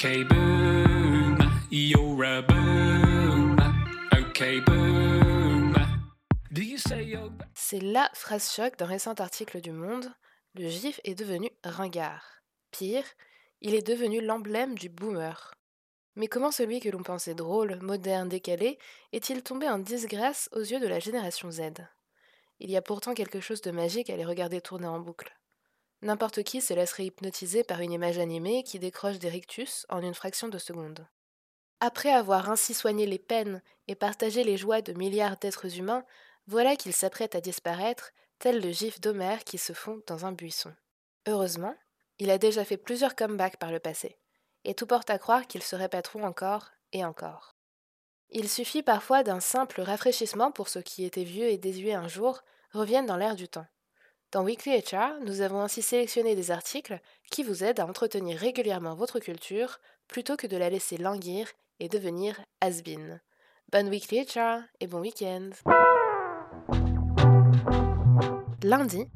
Boom, you're a boom. Okay, boom. Do you say C'est la phrase choc d'un récent article du Monde. Le gif est devenu ringard. Pire, il est devenu l'emblème du boomer. Mais comment celui que l'on pensait drôle, moderne, décalé, est-il tombé en disgrâce aux yeux de la génération Z? Il y a pourtant quelque chose de magique à les regarder tourner en boucle. N'importe qui se laisserait hypnotiser par une image animée qui décroche des rictus en une fraction de seconde. Après avoir ainsi soigné les peines et partagé les joies de milliards d'êtres humains, voilà qu'il s'apprête à disparaître, tel le gif d'Homère qui se fond dans un buisson. Heureusement, il a déjà fait plusieurs comebacks par le passé, et tout porte à croire qu'ils se répéteront encore et encore. Il suffit parfois d'un simple rafraîchissement pour ceux qui étaient vieux et désuets un jour reviennent dans l'air du temps. Dans Weekly HR, nous avons ainsi sélectionné des articles qui vous aident à entretenir régulièrement votre culture plutôt que de la laisser languir et devenir has-been. Bonne Weekly HR et bon week-end Lundi,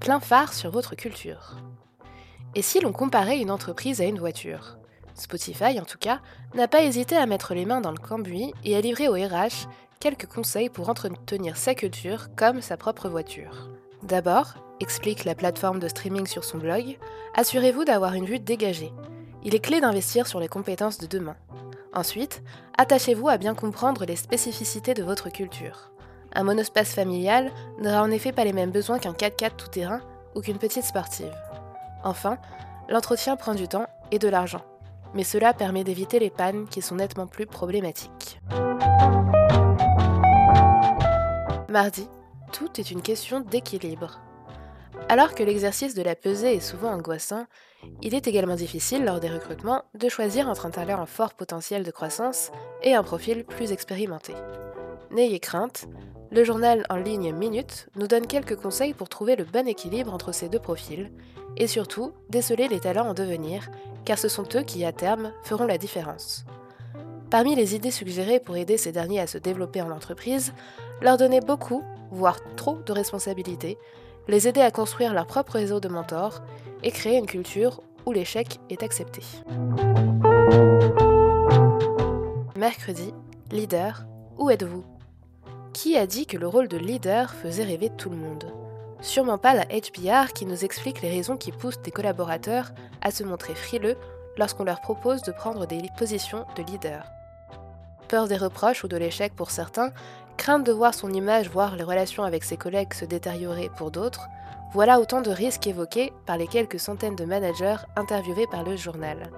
plein phare sur votre culture. Et si l'on comparait une entreprise à une voiture? Spotify, en tout cas, n'a pas hésité à mettre les mains dans le cambouis et à livrer au RH quelques conseils pour entretenir sa culture comme sa propre voiture. D'abord, explique la plateforme de streaming sur son blog, assurez-vous d'avoir une vue dégagée. Il est clé d'investir sur les compétences de demain. Ensuite, attachez-vous à bien comprendre les spécificités de votre culture. Un monospace familial n'aura en effet pas les mêmes besoins qu'un 4x4 tout-terrain ou qu'une petite sportive. Enfin, l'entretien prend du temps et de l'argent, mais cela permet d'éviter les pannes qui sont nettement plus problématiques. Mardi, tout est une question d'équilibre. Alors que l'exercice de la pesée est souvent angoissant, il est également difficile lors des recrutements de choisir entre un talent en fort potentiel de croissance et un profil plus expérimenté. N'ayez crainte, le journal en ligne Minute nous donne quelques conseils pour trouver le bon équilibre entre ces deux profils et surtout déceler les talents en devenir, car ce sont eux qui, à terme, feront la différence. Parmi les idées suggérées pour aider ces derniers à se développer en entreprise, leur donner beaucoup, voire trop de responsabilités, les aider à construire leur propre réseau de mentors et créer une culture où l'échec est accepté. Mercredi, leader, où êtes-vous? Qui a dit que le rôle de leader faisait rêver tout le monde? Sûrement pas la HBR qui nous explique les raisons qui poussent des collaborateurs à se montrer frileux lorsqu'on leur propose de prendre des positions de leader. Peur des reproches ou de l'échec pour certains, crainte de voir son image, voire les relations avec ses collègues se détériorer pour d'autres, voilà autant de risques évoqués par les quelques centaines de managers interviewés par le journal.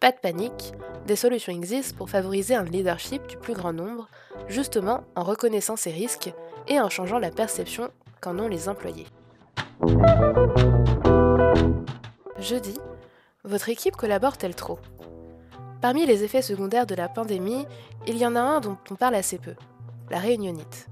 Pas de panique, des solutions existent pour favoriser un leadership du plus grand nombre, justement en reconnaissant ces risques et en changeant la perception qu'en ont les employés. Jeudi, votre équipe collabore-t-elle trop? Parmi les effets secondaires de la pandémie, il y en a un dont on parle assez peu, la réunionnite.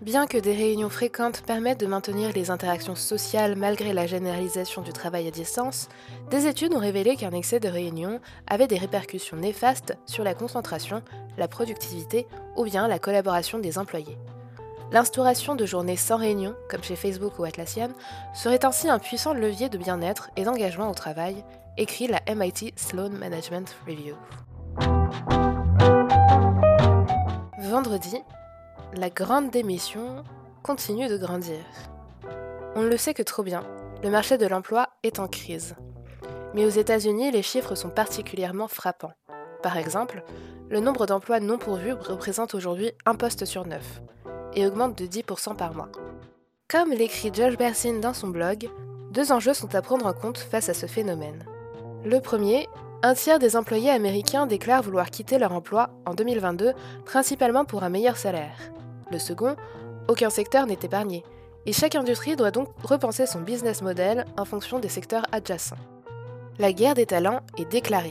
Bien que des réunions fréquentes permettent de maintenir les interactions sociales malgré la généralisation du travail à distance, des études ont révélé qu'un excès de réunions avait des répercussions néfastes sur la concentration, la productivité ou bien la collaboration des employés. L'instauration de journées sans réunion, comme chez Facebook ou Atlassian, serait ainsi un puissant levier de bien-être et d'engagement au travail, écrit la MIT Sloan Management Review. Vendredi, la grande démission continue de grandir. On ne le sait que trop bien, le marché de l'emploi est en crise. Mais aux États-Unis, les chiffres sont particulièrement frappants. Par exemple, le nombre d'emplois non pourvus représente aujourd'hui un poste sur neuf, et augmente de 10% par mois. Comme l'écrit Josh Bersin dans son blog, deux enjeux sont à prendre en compte face à ce phénomène. Le premier, un tiers des employés américains déclarent vouloir quitter leur emploi en 2022, principalement pour un meilleur salaire. Le second, aucun secteur n'est épargné, et chaque industrie doit donc repenser son business model en fonction des secteurs adjacents. La guerre des talents est déclarée.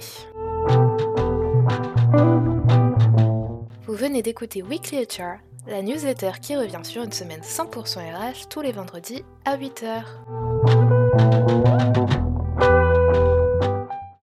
Vous venez d'écouter Weekly HR, la newsletter qui revient sur une semaine 100% RH tous les vendredis à 8h.